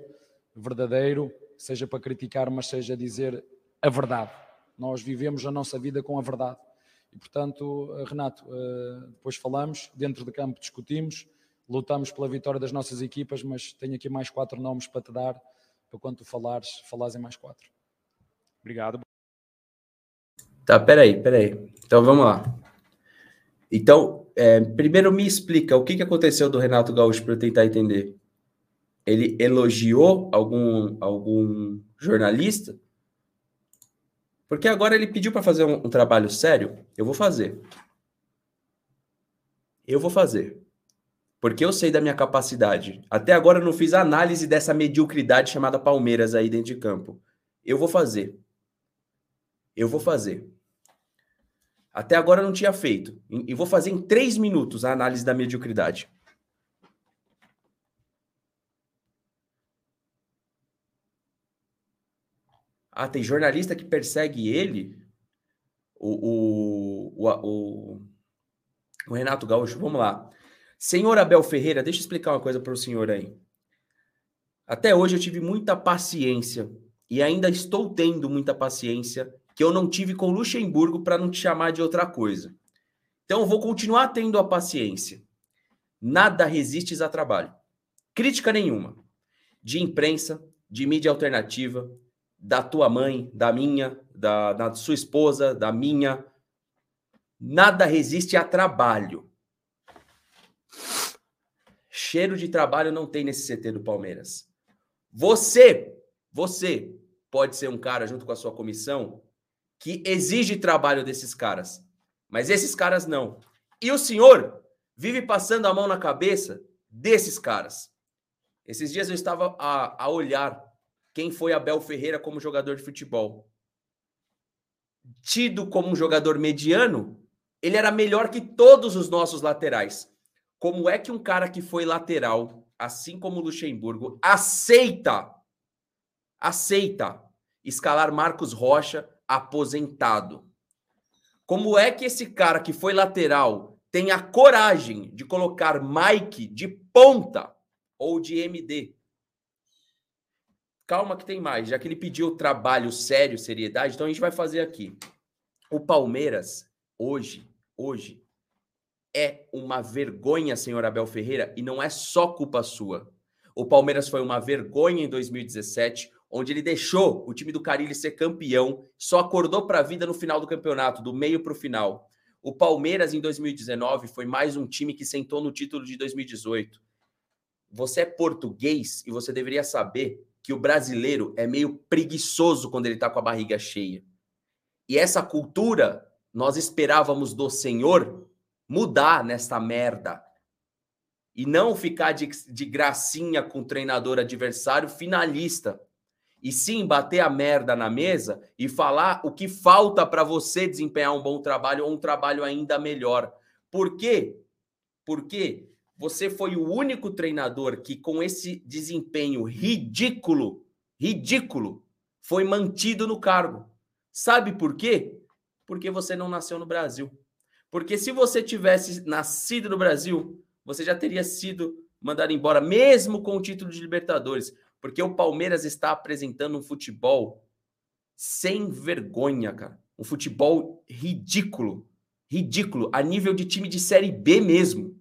verdadeiro, seja para criticar, mas seja dizer a verdade. Nós vivemos a nossa vida com a verdade. E, portanto, eh, Renato, eh, depois falamos, dentro de campo discutimos, lutamos pela vitória das nossas equipas, mas tenho aqui mais quatro nomes para te dar, para quando tu falares, falares em mais quatro. Obrigado. Tá, peraí, peraí. Então vamos lá. Então, é, primeiro me explica o que, que aconteceu do Renato Gaúcho para eu tentar entender. Ele elogiou algum, algum jornalista? Porque agora ele pediu para fazer um, um trabalho sério. Eu vou fazer. Eu vou fazer. Porque eu sei da minha capacidade. Até agora eu não fiz análise dessa mediocridade chamada Palmeiras aí dentro de campo. Eu vou fazer. Eu vou fazer. Até agora não tinha feito. E vou fazer em três minutos a análise da mediocridade. Ah, tem jornalista que persegue ele, o, o, o, o, Renato Gaúcho. Vamos lá. Senhor Abel Ferreira, deixa eu explicar uma coisa para o senhor aí. Até hoje eu tive muita paciência e ainda estou tendo muita paciência que eu não tive com Luxemburgo para não te chamar de outra coisa. Então, eu vou continuar tendo a paciência. Nada resistes a trabalho. Crítica nenhuma. De imprensa, de mídia alternativa, da tua mãe, da minha, da, da sua esposa, da minha. Nada resiste a trabalho. Cheiro de trabalho não tem nesse CT do Palmeiras. Você, você pode ser um cara junto com a sua comissão que exige trabalho desses caras. Mas esses caras não. E o senhor vive passando a mão na cabeça desses caras. Esses dias eu estava a, a olhar quem foi Abel Ferreira como jogador de futebol. Tido como um jogador mediano, ele era melhor que todos os nossos laterais. Como é que um cara que foi lateral, assim como o Luxemburgo, aceita aceita escalar Marcos Rocha aposentado? Como é que esse cara que foi lateral tem a coragem de colocar Mike de ponta ou de MD? Calma que tem mais, já que ele pediu trabalho sério, seriedade, então a gente vai fazer aqui. O Palmeiras hoje, hoje é uma vergonha, senhor Abel Ferreira, e não é só culpa sua. O Palmeiras foi uma vergonha em 2017, onde ele deixou o time do Carilli ser campeão, só acordou para a vida no final do campeonato, do meio para o final. O Palmeiras em 2019 foi mais um time que sentou no título de 2018. Você é português e você deveria saber que o brasileiro é meio preguiçoso quando ele está com a barriga cheia. E essa cultura nós esperávamos do Senhor mudar nesta merda. E não ficar de, de gracinha com o treinador adversário finalista. E sim bater a merda na mesa e falar o que falta para você desempenhar um bom trabalho ou um trabalho ainda melhor. Por quê? Porque você foi o único treinador que, com esse desempenho ridículo, ridículo, foi mantido no cargo. Sabe por quê? Porque você não nasceu no Brasil. Porque se você tivesse nascido no Brasil, você já teria sido mandado embora, mesmo com o título de Libertadores. Porque o Palmeiras está apresentando um futebol sem vergonha, cara. Um futebol ridículo. Ridículo. A nível de time de Série B mesmo.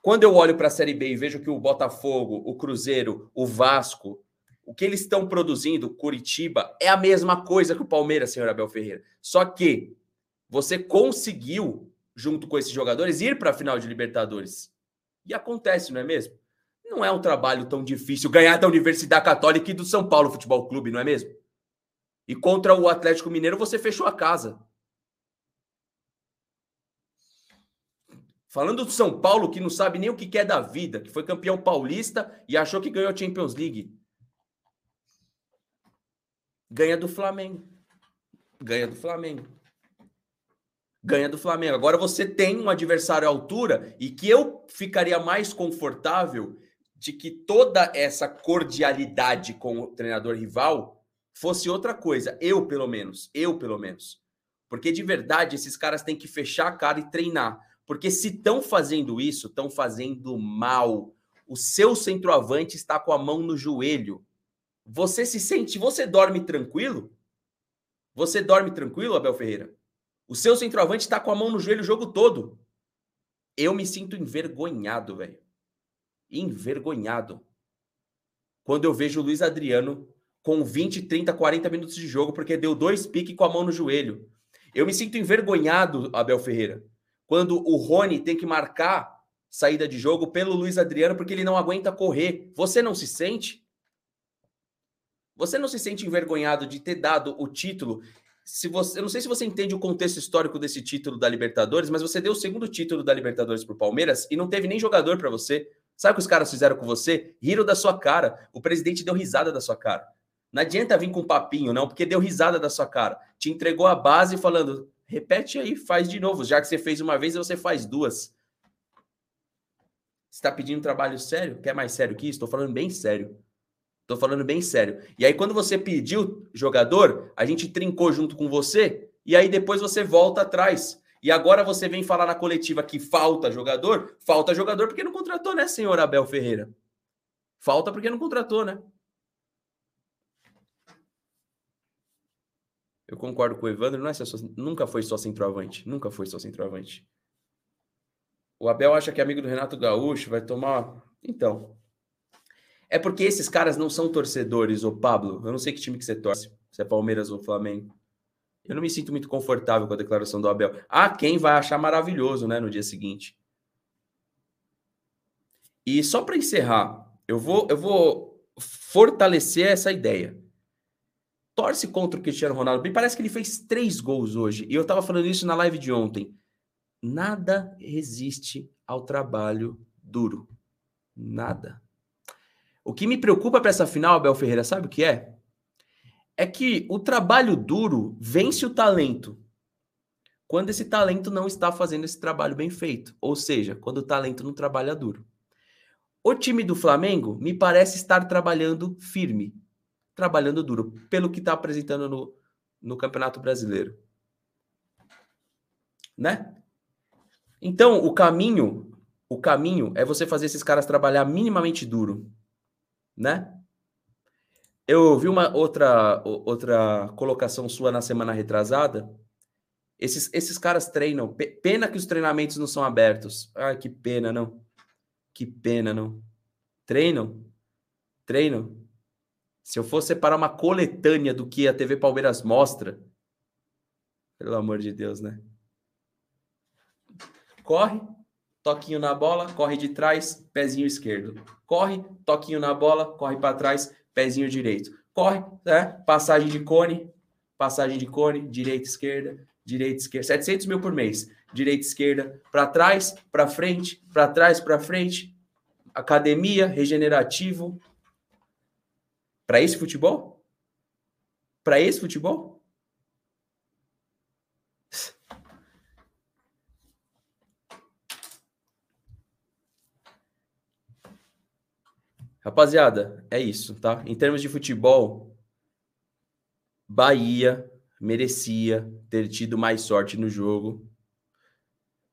Quando eu olho para a Série B e vejo que o Botafogo, o Cruzeiro, o Vasco, o que eles estão produzindo, Curitiba, é a mesma coisa que o Palmeiras, senhor Abel Ferreira. Só que você conseguiu, junto com esses jogadores, ir para a final de Libertadores. E acontece, não é mesmo? Não é um trabalho tão difícil ganhar da Universidade Católica e do São Paulo Futebol Clube, não é mesmo? E contra o Atlético Mineiro você fechou a casa. Falando do São Paulo, que não sabe nem o que é da vida, que foi campeão paulista e achou que ganhou a Champions League. Ganha do Flamengo. Ganha do Flamengo ganha do Flamengo. Agora você tem um adversário à altura e que eu ficaria mais confortável de que toda essa cordialidade com o treinador rival fosse outra coisa. Eu, pelo menos. Eu, pelo menos. Porque de verdade esses caras têm que fechar a cara e treinar. Porque se estão fazendo isso, estão fazendo mal. O seu centroavante está com a mão no joelho. Você se sente, você dorme tranquilo? Você dorme tranquilo, Abel Ferreira? O seu centroavante está com a mão no joelho o jogo todo. Eu me sinto envergonhado, velho. Envergonhado. Quando eu vejo o Luiz Adriano com 20, 30, 40 minutos de jogo porque deu dois piques com a mão no joelho. Eu me sinto envergonhado, Abel Ferreira, quando o Rony tem que marcar saída de jogo pelo Luiz Adriano porque ele não aguenta correr. Você não se sente? Você não se sente envergonhado de ter dado o título se você, eu não sei se você entende o contexto histórico desse título da Libertadores, mas você deu o segundo título da Libertadores para o Palmeiras e não teve nem jogador para você. Sabe o que os caras fizeram com você? Riram da sua cara. O presidente deu risada da sua cara. Não adianta vir com papinho, não, porque deu risada da sua cara. Te entregou a base falando: repete aí, faz de novo. Já que você fez uma vez, você faz duas. Você está pedindo trabalho sério? Quer mais sério que isso? Estou falando bem sério. Tô falando bem sério. E aí, quando você pediu jogador, a gente trincou junto com você, e aí depois você volta atrás. E agora você vem falar na coletiva que falta jogador? Falta jogador porque não contratou, né, senhor Abel Ferreira? Falta porque não contratou, né? Eu concordo com o Evandro, não é só, nunca foi só centroavante. Nunca foi só centroavante. O Abel acha que é amigo do Renato Gaúcho, vai tomar. Então, é porque esses caras não são torcedores, ô Pablo. Eu não sei que time que você torce, se é Palmeiras ou Flamengo. Eu não me sinto muito confortável com a declaração do Abel. Ah, quem vai achar maravilhoso, né, no dia seguinte. E só para encerrar, eu vou, eu vou fortalecer essa ideia. Torce contra o Cristiano Ronaldo. Me parece que ele fez três gols hoje. E eu estava falando isso na live de ontem. Nada resiste ao trabalho duro. Nada. O que me preocupa para essa final, Abel Ferreira, sabe o que é? É que o trabalho duro vence o talento. Quando esse talento não está fazendo esse trabalho bem feito. Ou seja, quando o talento não trabalha duro. O time do Flamengo me parece estar trabalhando firme, trabalhando duro, pelo que está apresentando no, no Campeonato Brasileiro. Né? Então, o caminho, o caminho é você fazer esses caras trabalhar minimamente duro, né? Eu vi uma outra outra colocação sua na semana retrasada. Esses, esses caras treinam. Pena que os treinamentos não são abertos. Ai, que pena, não. Que pena, não. Treinam? Treinam? Se eu fosse separar uma coletânea do que a TV Palmeiras mostra, pelo amor de Deus, né? Corre, toquinho na bola, corre de trás, pezinho esquerdo. Corre, toquinho na bola, corre para trás, pezinho direito. Corre, né? Passagem de cone, passagem de cone, direita, esquerda, direita, esquerda. 700 mil por mês. Direita, esquerda, para trás, para frente, para trás, para frente. Academia, regenerativo. Para esse futebol? Para esse futebol? Rapaziada, é isso, tá? Em termos de futebol, Bahia merecia ter tido mais sorte no jogo.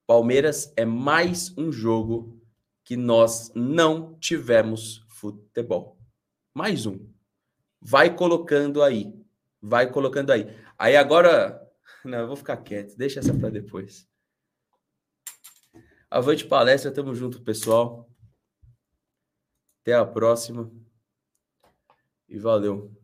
Palmeiras é mais um jogo que nós não tivemos futebol. Mais um. Vai colocando aí. Vai colocando aí. Aí agora. Não, eu vou ficar quieto. Deixa essa para depois. Avante palestra, tamo junto, pessoal. Até a próxima. E valeu.